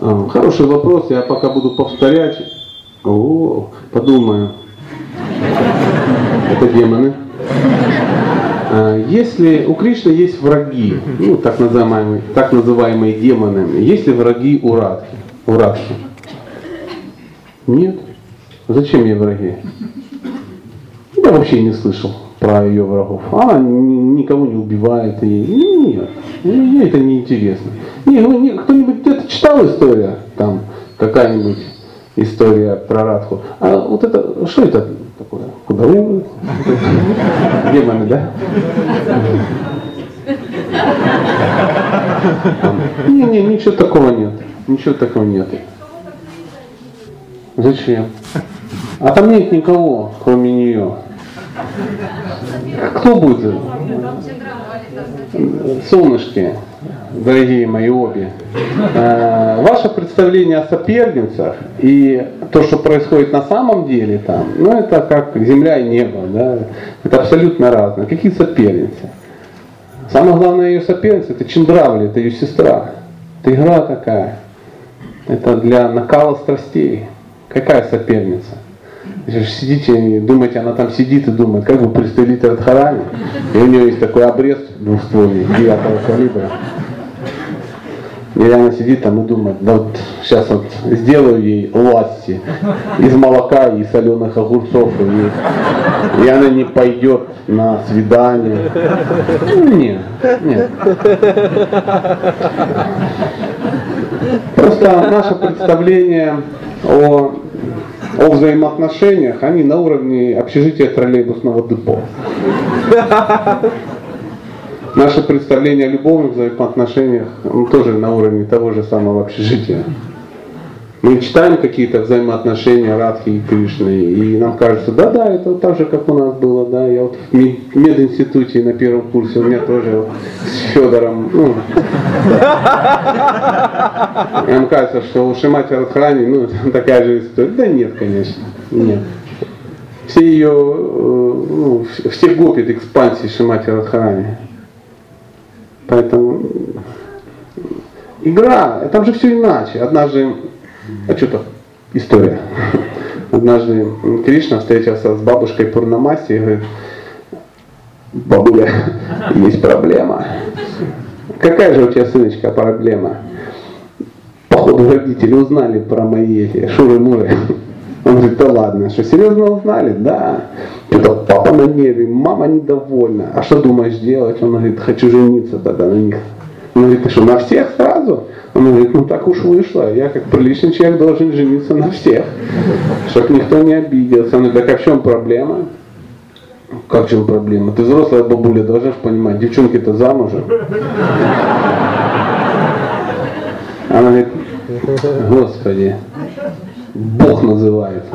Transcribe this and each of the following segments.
А, хороший вопрос, я пока буду повторять. О, подумаю. Это демоны. А, если у Кришны есть враги, ну так называемые, так называемые демоны, есть ли враги у Радхи? У Радхи? Нет. Зачем ей враги? Я вообще не слышал про ее врагов. Она никого не убивает. И... Нет, мне это не интересно. Не, ну, кто-нибудь читал историю, там какая-нибудь история про Радху. А вот это, что это такое? Куда вы? Демоны, да? Не, не, ничего такого нет. Ничего такого нет. Зачем? А там нет никого, кроме нее. Кто будет? Солнышки, дорогие мои обе. Э, ваше представление о соперницах и то, что происходит на самом деле там, ну это как земля и небо, да? это абсолютно разное. Какие соперницы? Самое главное ее соперница это Чендравли, это ее сестра. Это игра такая. Это для накала страстей. Какая соперница? сидите и думаете, она там сидит и думает, как бы пристрелить Радхарани. И у нее есть такой обрез двухствольный, 9 калибра. И она сидит там и думает, да вот сейчас вот сделаю ей ласти из молока и соленых огурцов, и, и она не пойдет на свидание. Ну, нет, нет. Просто наше представление о о взаимоотношениях, они на уровне общежития троллейбусного депо. Наше представление о любовных взаимоотношениях ну, тоже на уровне того же самого общежития. Мы читаем какие-то взаимоотношения Радхи и Кришны, и нам кажется, да-да, это так же, как у нас было, да, я вот в мединституте на первом курсе, у меня тоже с Федором, ну, нам кажется, что у Шимати Радхарани, ну, такая же история. Да нет, конечно, нет. Все ее, э, ну, все гопи экспансии Шимати Радхарани. Поэтому игра, там же все иначе. Однажды а что-то история. Однажды Кришна встретился с бабушкой Пурнамаси и говорит, бабуля, есть проблема. Какая же у тебя, сыночка, проблема? Походу родители узнали про мои эти шуры-муры. Он говорит, да ладно, что серьезно узнали? Да. Что-то папа на нерве, мама недовольна. А что думаешь делать? Он говорит, хочу жениться тогда на них. Он говорит, ты что, на всех сразу? Он говорит, ну так уж вышло, я как приличный человек должен жениться на всех, чтобы никто не обиделся. Он говорит, так а в чем проблема? Как в чем проблема? Ты взрослая бабуля, должна понимать, девчонки-то замужем. Она говорит, господи, Бог называется.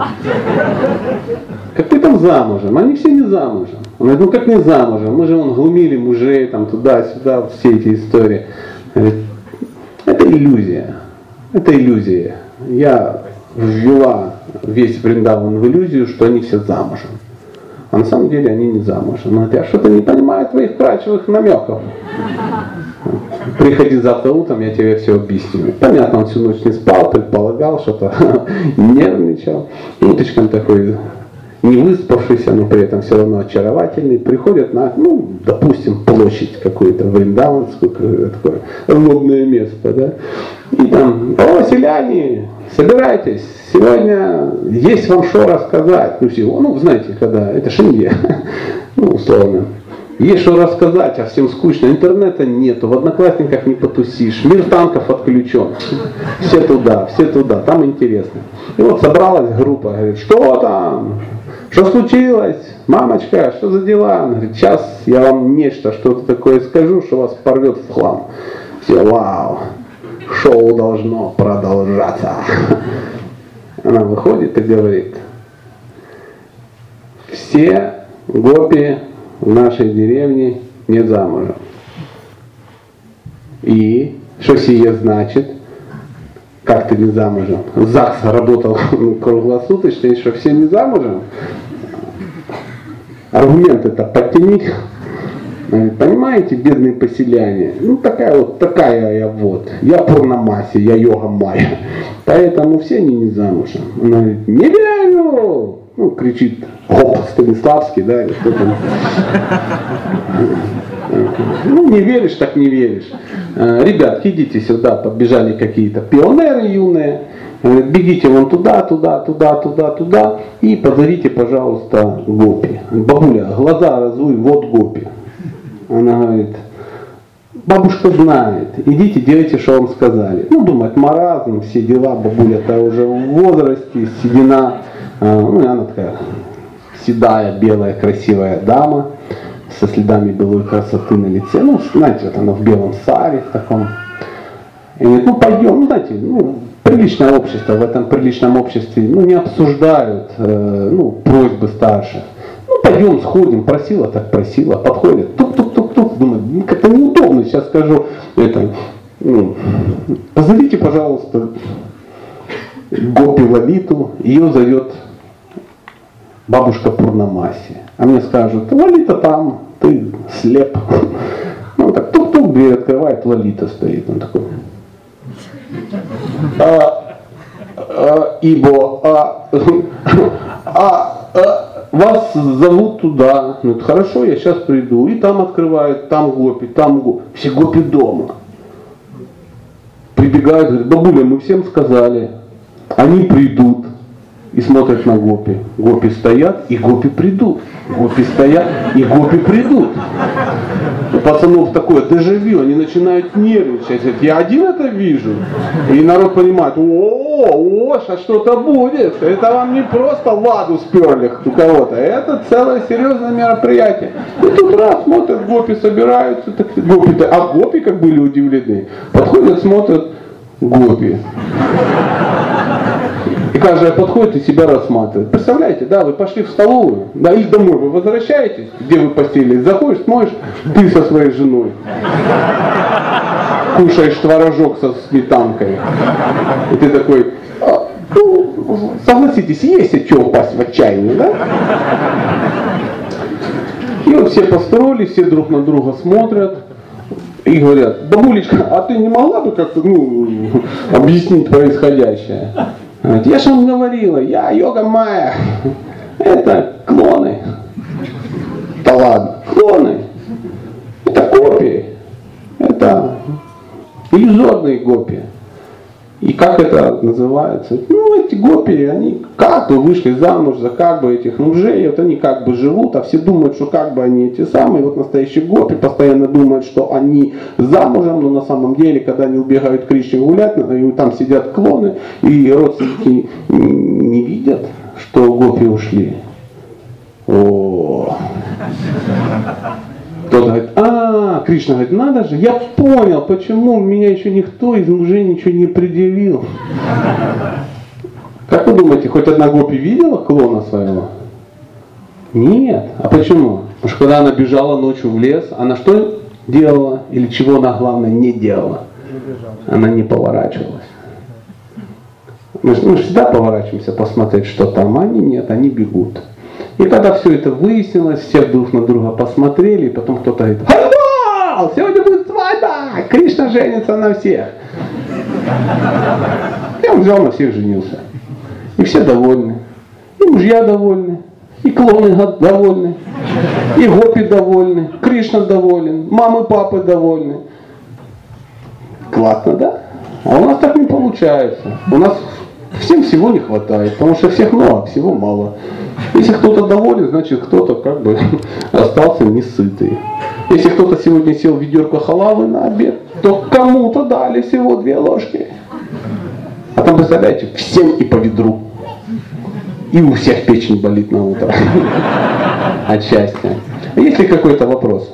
Как ты там замужем? Они все не замужем. Он говорит, ну как не замужем? Мы же вон глумили мужей, там туда-сюда, все эти истории. Говорит, это иллюзия. Это иллюзия. Я ввела весь Вриндаван в иллюзию, что они все замужем. А на самом деле они не замужем. Но я что-то не понимаю твоих крачевых намеков. Приходи завтра утром, я тебе все объясню. Понятно, он всю ночь не спал, предполагал, что-то нервничал. Уточком такой не выспавшийся, но при этом все равно очаровательный, приходят на, ну, допустим, площадь какую-то, Вриндаванскую, такое модное место, да, и там, о, селяне, собирайтесь, сегодня есть вам что рассказать, ну, всего, ну, знаете, когда, это шинье, ну, условно, есть что рассказать, а всем скучно. Интернета нету, в одноклассниках не потусишь, мир танков отключен. Все туда, все туда, там интересно. И вот собралась группа, говорит, что там? Что случилось? Мамочка, что за дела? Она говорит, сейчас я вам нечто, что-то такое скажу, что вас порвет в хлам. Все, вау, шоу должно продолжаться. Она выходит и говорит, все гопи в нашей деревне не замужем. И что сие значит? Как ты не замужем? ЗАГС работал круглосуточно, что все не замужем? Аргументы-то подтяни. Понимаете, бедные поселяне, ну такая вот, такая я вот, я порномассе, я йога майя, поэтому все они не замужем. Она говорит, не верю, ну, кричит Гоп Станиславский, да, или кто там. Ну, не веришь, так не веришь. Э, ребят, идите сюда, подбежали какие-то пионеры юные, бегите вон туда, туда, туда, туда, туда и позовите, пожалуйста, Гопи. Бабуля, глаза разуй, вот Гопи. Она говорит, бабушка знает, идите, делайте, что вам сказали. Ну, думает, маразм, все дела, бабуля-то уже в возрасте, седина, а, ну, и она такая седая, белая, красивая дама со следами белой красоты на лице. Ну, знаете, вот она в белом саре таком. И говорит, ну пойдем, ну знаете, ну, приличное общество, в этом приличном обществе ну, не обсуждают э, ну, просьбы старших. Ну пойдем, сходим, просила, так просила, подходит, ну, как-то неудобно, сейчас скажу, это, ну, позовите, пожалуйста, Гопи Лолиту, ее зовет бабушка Пурнамаси. А мне скажут, Лолита там, ты слеп. Ну так тук-тук, дверь открывает, Лолита стоит. Он такой, а, а, ибо, а, а, а, вас зовут туда. Ну, это хорошо, я сейчас приду. И там открывают, там гопи, там гопи. Все гопи дома. Прибегают, говорят, бабуля, мы всем сказали. Они придут и смотрят на гопи. Гопи стоят, и гопи придут. Гопи стоят, и гопи придут. У пацанов такое дежавю, они начинают нервничать. Я один это вижу. И народ понимает, о, о, что-то будет. Это вам не просто ладу сперли у кого-то. Это целое серьезное мероприятие. И тут раз смотрят, гопи собираются. Так, гопи а гопи как были удивлены. Подходят, смотрят, гопи. И каждая подходит и себя рассматривает. Представляете, да, вы пошли в столовую, да, или домой вы возвращаетесь, где вы постелились, заходишь, смотришь, ты со своей женой. Кушаешь творожок со сметанкой. И ты такой, а, ну, согласитесь, есть от чего упасть в отчаяние, да? И вот все построились, все друг на друга смотрят и говорят, бабулечка, а ты не могла бы как-то ну, объяснить происходящее? Я же вам говорила, я йога майя. Это клоны. Да ладно, клоны. Это копии. Это иллюзорные копии. И как это называется? Ну, эти гопи, они как бы вышли замуж за как бы этих мужей, вот они как бы живут, а все думают, что как бы они эти самые, вот настоящие гопи постоянно думают, что они замужем, но на самом деле, когда они убегают Кришне гулять, там сидят клоны, и родственники не видят, что гопи ушли. О. Кто-то говорит, Кришна говорит, надо же, я понял, почему меня еще никто из мужей ничего не предъявил. Как вы думаете, хоть одна гопи видела клона своего? Нет. А почему? Потому что когда она бежала ночью в лес, она что делала? Или чего она, главное, не делала? Она не поворачивалась. Мы, мы всегда поворачиваемся посмотреть, что там, они нет, они бегут. И когда все это выяснилось, все друг на друга посмотрели, и потом кто-то говорит, Хайбал, сегодня будет свадьба, Кришна женится на всех. И он взял на всех женился. И все довольны. И мужья довольны, и клоны довольны, и гопи довольны, Кришна доволен, мамы, папы довольны. Классно, да? А у нас так не получается. У нас всем всего не хватает, потому что всех много, всего мало. Если кто-то доволен, значит кто-то как бы остался не сытый. Если кто-то сегодня сел ведерко халавы на обед, то кому-то дали всего две ложки. А там, представляете, всем и по ведру. И у всех печень болит на утро. От счастья. Есть ли какой-то вопрос?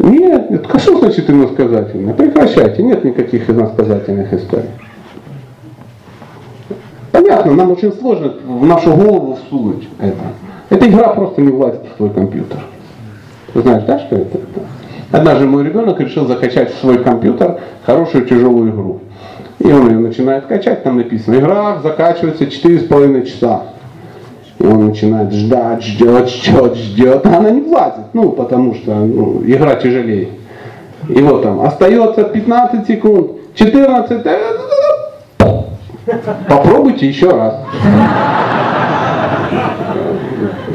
Нет, нет, а что значит иносказательная? Прекращайте, нет никаких иносказательных историй. Понятно, нам очень сложно в нашу голову всунуть это. Эта игра просто не влазит в твой компьютер. Ты знаешь, да, что это? Однажды мой ребенок решил закачать в свой компьютер хорошую тяжелую игру. И он ее начинает качать, там написано, игра закачивается 4,5 часа. И он начинает ждать, ждет, ждет, ждет, а она не влазит, ну, потому что ну, игра тяжелее. И вот там остается 15 секунд, 14, попробуйте еще раз.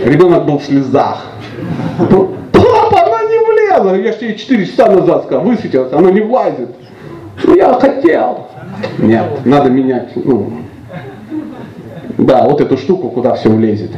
Ребенок был в слезах. Папа, она не влезла. Я же тебе 4 часа назад сказал, высветилась, она не влазит. Я хотел. Нет, надо менять. Ну, да, вот эту штуку, куда все влезет.